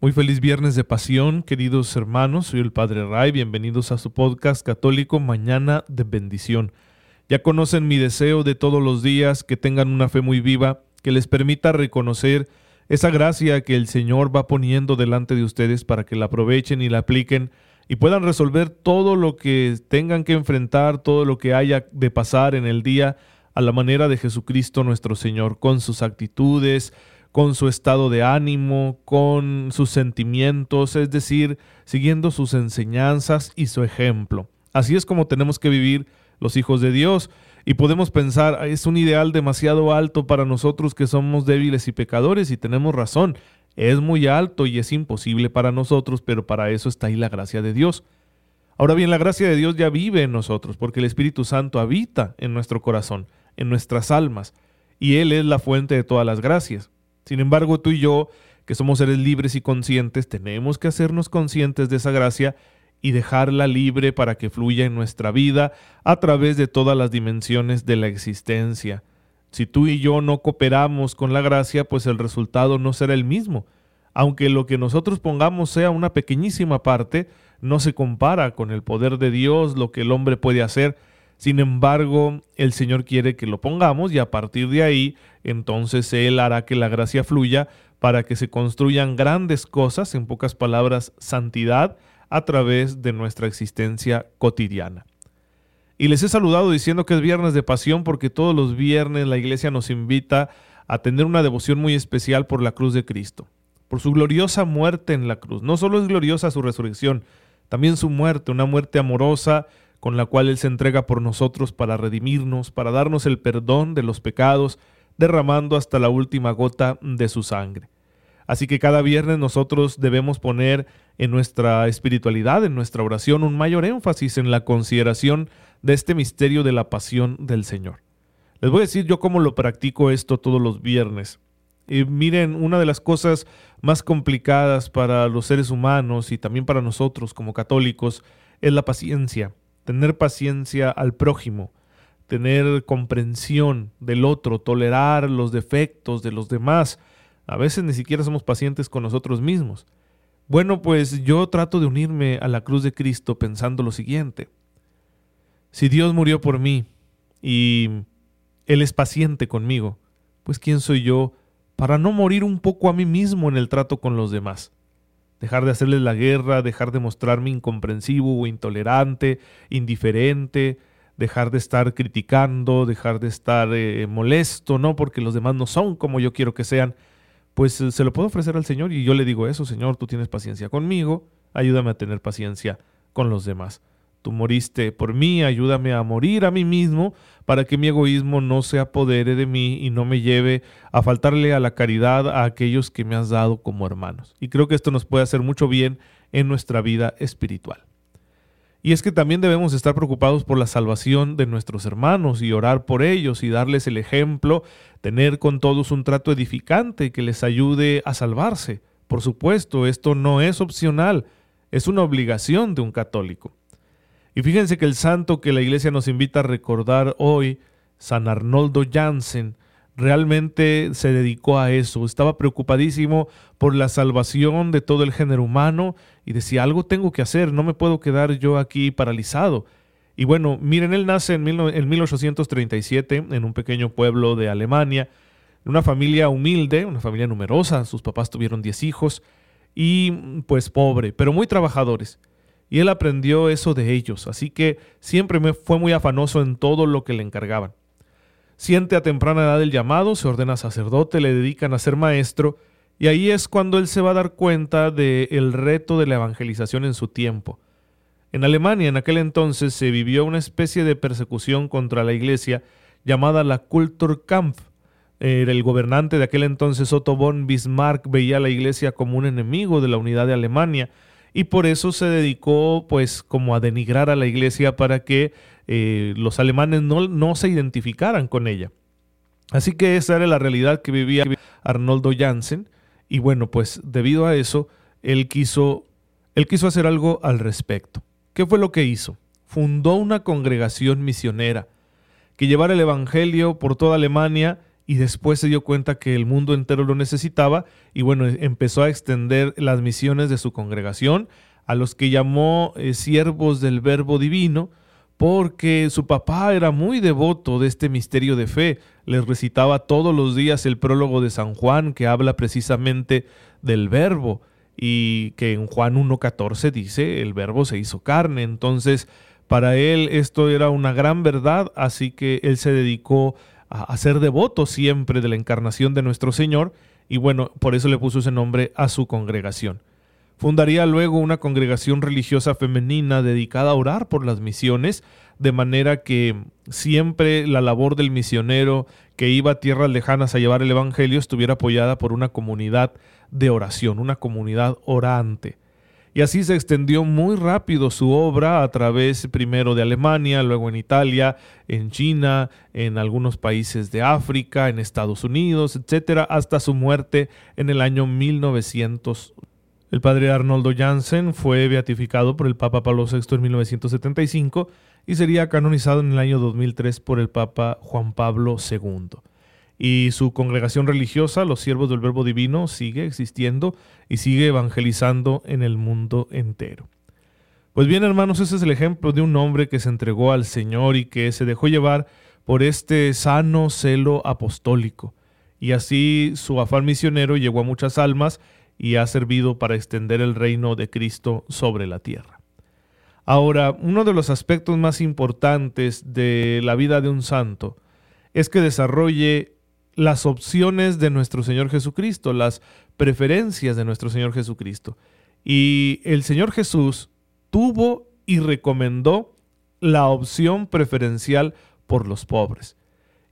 Muy feliz viernes de pasión, queridos hermanos. Soy el Padre Ray. Bienvenidos a su podcast católico Mañana de Bendición. Ya conocen mi deseo de todos los días que tengan una fe muy viva, que les permita reconocer esa gracia que el Señor va poniendo delante de ustedes para que la aprovechen y la apliquen y puedan resolver todo lo que tengan que enfrentar, todo lo que haya de pasar en el día a la manera de Jesucristo nuestro Señor, con sus actitudes, con su estado de ánimo, con sus sentimientos, es decir, siguiendo sus enseñanzas y su ejemplo. Así es como tenemos que vivir los hijos de Dios. Y podemos pensar, es un ideal demasiado alto para nosotros que somos débiles y pecadores y tenemos razón. Es muy alto y es imposible para nosotros, pero para eso está ahí la gracia de Dios. Ahora bien, la gracia de Dios ya vive en nosotros, porque el Espíritu Santo habita en nuestro corazón, en nuestras almas, y Él es la fuente de todas las gracias. Sin embargo, tú y yo, que somos seres libres y conscientes, tenemos que hacernos conscientes de esa gracia y dejarla libre para que fluya en nuestra vida a través de todas las dimensiones de la existencia. Si tú y yo no cooperamos con la gracia, pues el resultado no será el mismo. Aunque lo que nosotros pongamos sea una pequeñísima parte, no se compara con el poder de Dios, lo que el hombre puede hacer, sin embargo, el Señor quiere que lo pongamos y a partir de ahí, entonces Él hará que la gracia fluya para que se construyan grandes cosas, en pocas palabras, santidad, a través de nuestra existencia cotidiana. Y les he saludado diciendo que es viernes de pasión porque todos los viernes la iglesia nos invita a tener una devoción muy especial por la cruz de Cristo, por su gloriosa muerte en la cruz. No solo es gloriosa su resurrección, también su muerte, una muerte amorosa, con la cual Él se entrega por nosotros para redimirnos, para darnos el perdón de los pecados, derramando hasta la última gota de su sangre. Así que cada viernes nosotros debemos poner en nuestra espiritualidad, en nuestra oración, un mayor énfasis en la consideración de este misterio de la pasión del Señor. Les voy a decir yo cómo lo practico esto todos los viernes. Y miren, una de las cosas más complicadas para los seres humanos y también para nosotros como católicos es la paciencia tener paciencia al prójimo, tener comprensión del otro, tolerar los defectos de los demás. A veces ni siquiera somos pacientes con nosotros mismos. Bueno, pues yo trato de unirme a la cruz de Cristo pensando lo siguiente. Si Dios murió por mí y Él es paciente conmigo, pues ¿quién soy yo para no morir un poco a mí mismo en el trato con los demás? Dejar de hacerles la guerra, dejar de mostrarme incomprensivo o intolerante, indiferente, dejar de estar criticando, dejar de estar eh, molesto, ¿no? Porque los demás no son como yo quiero que sean. Pues eh, se lo puedo ofrecer al Señor y yo le digo eso, Señor, tú tienes paciencia conmigo, ayúdame a tener paciencia con los demás. Tú moriste por mí, ayúdame a morir a mí mismo para que mi egoísmo no se apodere de mí y no me lleve a faltarle a la caridad a aquellos que me has dado como hermanos. Y creo que esto nos puede hacer mucho bien en nuestra vida espiritual. Y es que también debemos estar preocupados por la salvación de nuestros hermanos y orar por ellos y darles el ejemplo, tener con todos un trato edificante que les ayude a salvarse. Por supuesto, esto no es opcional, es una obligación de un católico. Y fíjense que el santo que la iglesia nos invita a recordar hoy, San Arnoldo Jansen, realmente se dedicó a eso, estaba preocupadísimo por la salvación de todo el género humano y decía, algo tengo que hacer, no me puedo quedar yo aquí paralizado. Y bueno, miren, él nace en, 1837 en un pequeño pueblo de Alemania, una familia humilde, una familia numerosa, sus papás tuvieron 10 hijos y pues pobre, pero muy trabajadores y él aprendió eso de ellos, así que siempre me fue muy afanoso en todo lo que le encargaban. Siente a temprana edad el llamado, se ordena sacerdote, le dedican a ser maestro, y ahí es cuando él se va a dar cuenta del el reto de la evangelización en su tiempo. En Alemania en aquel entonces se vivió una especie de persecución contra la iglesia llamada la Kulturkampf. El gobernante de aquel entonces, Otto von Bismarck, veía a la iglesia como un enemigo de la unidad de Alemania y por eso se dedicó pues como a denigrar a la iglesia para que eh, los alemanes no, no se identificaran con ella. Así que esa era la realidad que vivía Arnoldo Janssen y bueno, pues debido a eso, él quiso, él quiso hacer algo al respecto. ¿Qué fue lo que hizo? Fundó una congregación misionera que llevara el Evangelio por toda Alemania y después se dio cuenta que el mundo entero lo necesitaba y bueno, empezó a extender las misiones de su congregación a los que llamó eh, siervos del verbo divino, porque su papá era muy devoto de este misterio de fe. Les recitaba todos los días el prólogo de San Juan que habla precisamente del verbo y que en Juan 1.14 dice el verbo se hizo carne. Entonces, para él esto era una gran verdad, así que él se dedicó a, ser devoto siempre de la encarnación de nuestro Señor y bueno, por eso le puso ese nombre a su congregación. Fundaría luego una congregación religiosa femenina dedicada a orar por las misiones, de manera que siempre la labor del misionero que iba a tierras lejanas a llevar el Evangelio estuviera apoyada por una comunidad de oración, una comunidad orante. Y así se extendió muy rápido su obra a través primero de Alemania, luego en Italia, en China, en algunos países de África, en Estados Unidos, etcétera, hasta su muerte en el año 1900. El padre Arnoldo Jansen fue beatificado por el Papa Pablo VI en 1975 y sería canonizado en el año 2003 por el Papa Juan Pablo II. Y su congregación religiosa, los siervos del Verbo Divino, sigue existiendo y sigue evangelizando en el mundo entero. Pues bien, hermanos, ese es el ejemplo de un hombre que se entregó al Señor y que se dejó llevar por este sano celo apostólico. Y así su afán misionero llegó a muchas almas y ha servido para extender el reino de Cristo sobre la tierra. Ahora, uno de los aspectos más importantes de la vida de un santo es que desarrolle las opciones de nuestro Señor Jesucristo, las preferencias de nuestro Señor Jesucristo. Y el Señor Jesús tuvo y recomendó la opción preferencial por los pobres.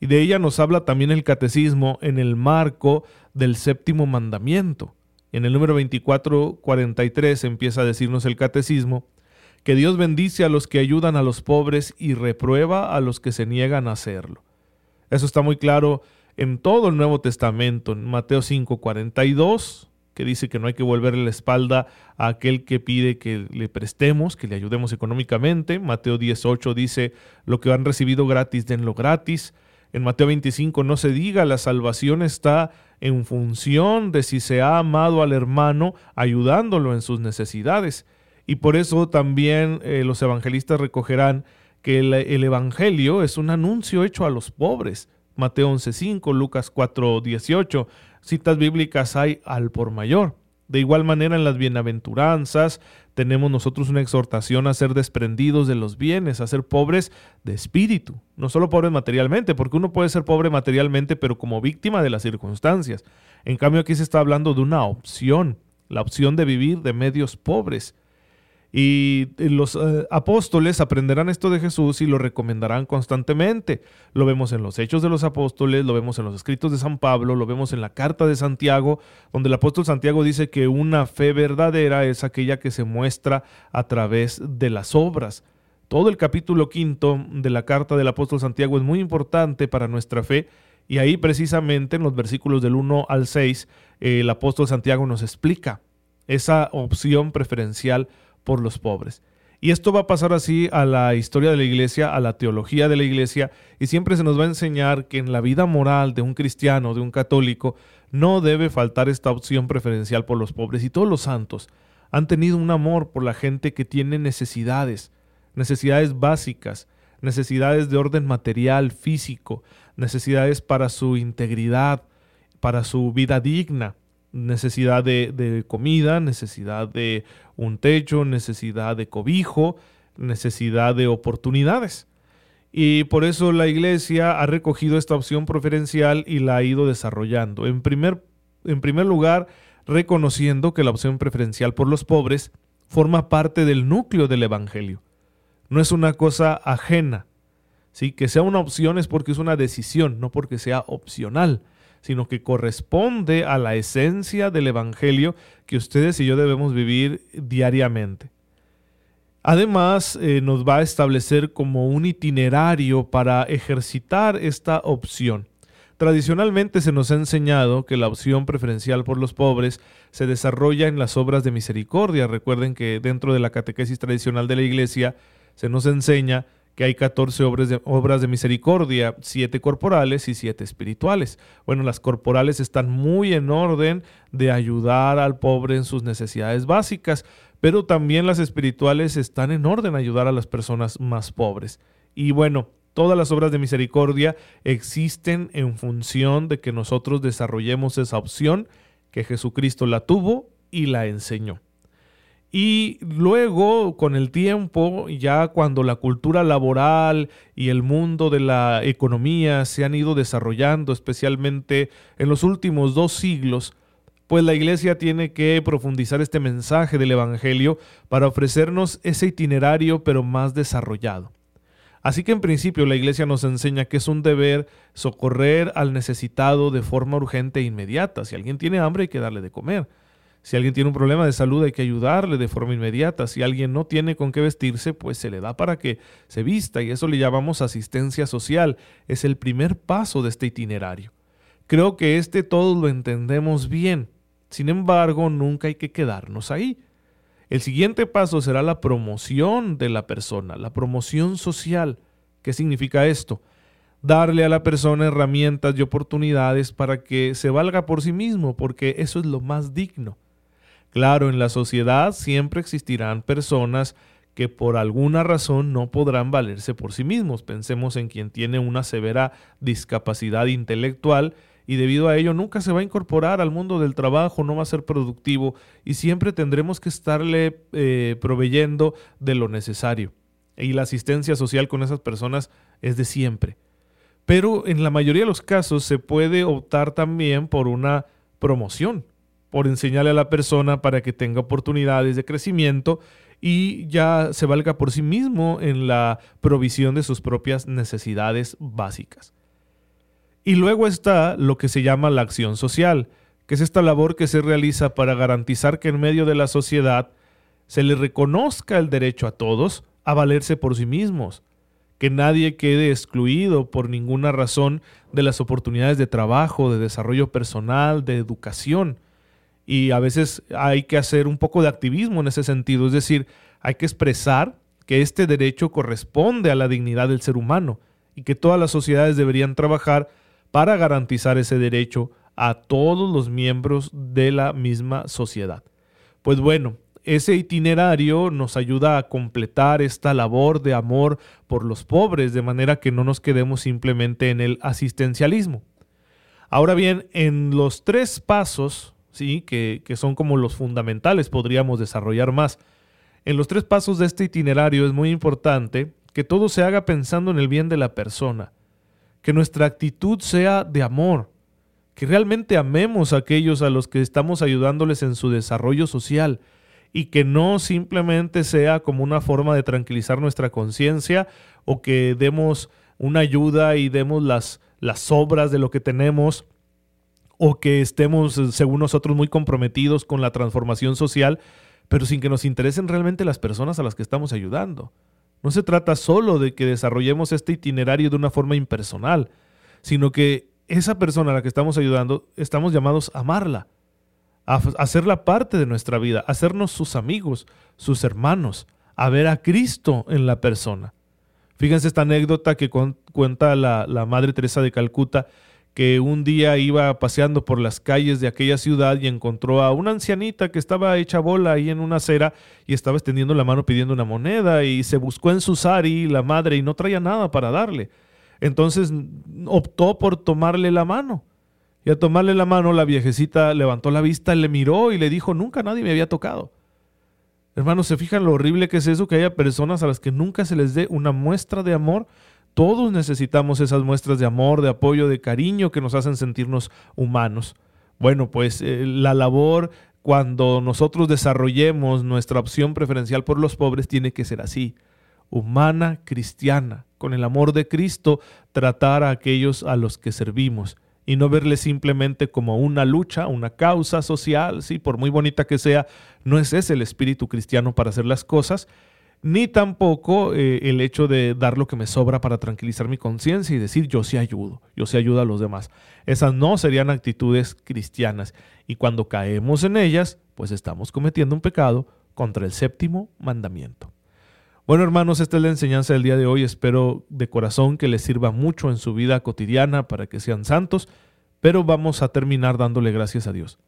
Y de ella nos habla también el catecismo en el marco del séptimo mandamiento. En el número 2443 empieza a decirnos el catecismo que Dios bendice a los que ayudan a los pobres y reprueba a los que se niegan a hacerlo. Eso está muy claro en todo el Nuevo Testamento, en Mateo 5:42, que dice que no hay que volverle la espalda a aquel que pide que le prestemos, que le ayudemos económicamente. Mateo 18 dice, lo que han recibido gratis, denlo gratis. En Mateo 25 no se diga, la salvación está en función de si se ha amado al hermano ayudándolo en sus necesidades. Y por eso también eh, los evangelistas recogerán que el, Evangelio es un anuncio hecho a los pobres. Mateo 11.5, Lucas 4.18, citas bíblicas hay al por mayor. De igual manera en las bienaventuranzas tenemos nosotros una exhortación a ser desprendidos de los bienes, a ser pobres de espíritu, no solo pobres materialmente, porque uno puede ser pobre materialmente pero como víctima de las circunstancias. En cambio aquí se está hablando de una opción, la opción de vivir de medios pobres. Y los eh, apóstoles aprenderán esto de Jesús y lo recomendarán constantemente. Lo vemos en los Hechos de los Apóstoles, lo vemos en los escritos de San Pablo, lo vemos en la carta de Santiago, donde el apóstol Santiago dice que una fe verdadera es aquella que se muestra a través de las obras. Todo el capítulo quinto de la carta del apóstol Santiago es muy importante para nuestra fe y ahí precisamente en los versículos del 1 al 6 el apóstol Santiago nos explica esa opción preferencial por los pobres. Y esto va a pasar así a la historia de la iglesia, a la teología de la iglesia, y siempre se nos va a enseñar que en la vida moral de un cristiano, de un católico, no debe faltar esta opción preferencial por los pobres. Y todos los santos han tenido un amor por la gente que tiene necesidades, necesidades básicas, necesidades de orden material, físico, necesidades para su integridad, para su vida digna necesidad de, comida, necesidad de un techo, necesidad de cobijo, necesidad de oportunidades. Y por eso la iglesia ha recogido esta opción preferencial y la ha ido desarrollando. En primer, en primer lugar, reconociendo que la opción preferencial por los pobres forma parte del núcleo del Evangelio. No es una cosa ajena, ¿sí? Que sea una opción es porque es una decisión, no porque sea opcional, sino que corresponde a la esencia del Evangelio que ustedes y yo debemos vivir diariamente. Además, eh, nos va a establecer como un itinerario para ejercitar esta opción. Tradicionalmente se nos ha enseñado que la opción preferencial por los pobres se desarrolla en las obras de misericordia. Recuerden que dentro de la catequesis tradicional de la Iglesia se nos enseña que hay 14 obras de, obras de misericordia, 7 corporales y 7 espirituales. Bueno, las corporales están muy en orden de ayudar al pobre en sus necesidades básicas, pero también las espirituales están en orden de ayudar a las personas más pobres. Y bueno, Todas las obras de misericordia existen en función de que nosotros desarrollemos esa opción que Jesucristo la tuvo y la enseñó. Y luego, con el tiempo, ya cuando la cultura laboral y el mundo de la economía se han ido desarrollando, especialmente en los últimos dos siglos, pues la iglesia tiene que profundizar este mensaje del Evangelio para ofrecernos ese itinerario pero más desarrollado. Así que en principio la iglesia nos enseña que es un deber socorrer al necesitado de forma urgente e inmediata. Si alguien tiene hambre hay que darle de comer. Si alguien tiene un problema de salud hay que ayudarle de forma inmediata. Si alguien no tiene con qué vestirse, pues se le da para que se vista y eso le llamamos asistencia social. Es el primer paso de este itinerario. Creo que este todos lo entendemos bien. Sin embargo, nunca hay que quedarnos ahí. El siguiente paso será la promoción de la persona, la promoción social. ¿Qué significa esto? Darle a la persona herramientas y oportunidades para que se valga por sí mismo, porque eso es lo más digno. Claro, en la sociedad siempre existirán personas que por alguna razón no podrán valerse por sí mismos. Pensemos en quien tiene una severa discapacidad intelectual y debido a ello nunca se va a incorporar al mundo del trabajo, no va a ser productivo y siempre tendremos que estarle eh, proveyendo de lo necesario. Y la asistencia social con esas personas es de siempre. Pero en la mayoría de los casos se puede optar también por una promoción, por enseñarle a la persona para que tenga oportunidades de crecimiento y ya se valga por sí mismo en la provisión de sus propias necesidades básicas. Y luego está lo que se llama la acción social, que es esta labor que se realiza para garantizar que en medio de la sociedad se le reconozca el derecho a todos a valerse por sí mismos, que nadie quede excluido por ninguna razón de las oportunidades de trabajo, de desarrollo personal, de educación. Y a veces hay que hacer un poco de activismo en ese sentido, es decir, hay que expresar que este derecho corresponde a la dignidad del ser humano y que todas las sociedades deberían trabajar para garantizar ese derecho a todos los miembros de la misma sociedad. Pues bueno, ese itinerario nos ayuda a completar esta labor de amor por los pobres, de manera que no nos quedemos simplemente en el asistencialismo. Ahora bien, en los tres pasos, ¿sí? que, que son como los fundamentales, podríamos desarrollar más. En los tres pasos de este itinerario es muy importante que todo se haga pensando en el bien de la persona que nuestra actitud sea de amor, que realmente amemos a aquellos a los que estamos ayudándoles en su desarrollo social y que no simplemente sea como una forma de tranquilizar nuestra conciencia o que demos una ayuda y demos las, las obras de lo que tenemos o que estemos, según nosotros, muy comprometidos con la transformación social, pero sin que nos interesen realmente las personas a las que estamos ayudando. No se trata solo de que desarrollemos este itinerario de una forma impersonal, sino que esa persona a la que estamos ayudando, estamos llamados a amarla, a hacerla parte de nuestra vida, a hacernos sus amigos, sus hermanos, a ver a Cristo en la persona. Fíjense esta anécdota que cuenta la, la Madre Teresa de Calcuta, que un día iba paseando por las calles de aquella ciudad y encontró a una ancianita que estaba hecha bola ahí en una acera y estaba extendiendo la mano pidiendo una moneda y se buscó en su sari la madre y no traía nada para darle. Entonces optó por tomarle la mano. Y al tomarle la mano la viejecita levantó la vista, le miró y le dijo, nunca nadie me había tocado. Hermanos, ¿se fijan lo horrible que es eso? Que haya personas a las que nunca se les dé una muestra de amor todos necesitamos esas muestras de amor, de apoyo, de cariño que nos hacen sentirnos humanos. Bueno, pues eh, la labor cuando nosotros desarrollemos nuestra opción preferencial por los pobres tiene que ser así. humana, cristiana, con el amor de Cristo, tratar a aquellos a los que servimos y no verle simplemente como una lucha, una causa social, sí, por muy bonita que sea, no es ese el espíritu cristiano para hacer las cosas, ni tampoco eh, el hecho de dar lo que me sobra para tranquilizar mi conciencia y decir yo sí ayudo, yo sí ayudo a los demás. Esas no serían actitudes cristianas y cuando caemos en ellas, pues estamos cometiendo un pecado contra el séptimo mandamiento. Bueno hermanos, esta es la enseñanza del día de hoy. Espero de corazón que les sirva mucho en su vida cotidiana para que sean santos, pero vamos a terminar dándole gracias a Dios.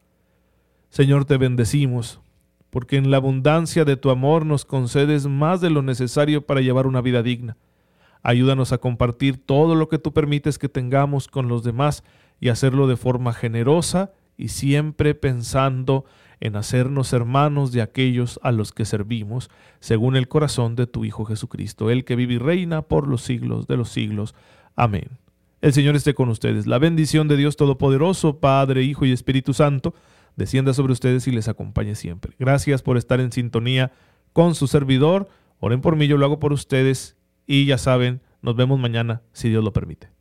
Señor, te bendecimos, porque en la abundancia de tu amor nos concedes más de lo necesario para llevar una vida digna. Ayúdanos a compartir todo lo que tú permites que tengamos con los demás y hacerlo de forma generosa y siempre pensando en hacernos hermanos de aquellos a los que servimos, según el corazón de tu Hijo Jesucristo, el que vive y reina por los siglos de los siglos. Amén. El Señor esté con ustedes. La bendición de Dios Todopoderoso, Padre, Hijo y Espíritu Santo, descienda sobre ustedes y les acompañe siempre. Gracias por estar en sintonía con su servidor. Oren por mí, yo lo hago por ustedes y ya saben, nos vemos mañana si Dios lo permite.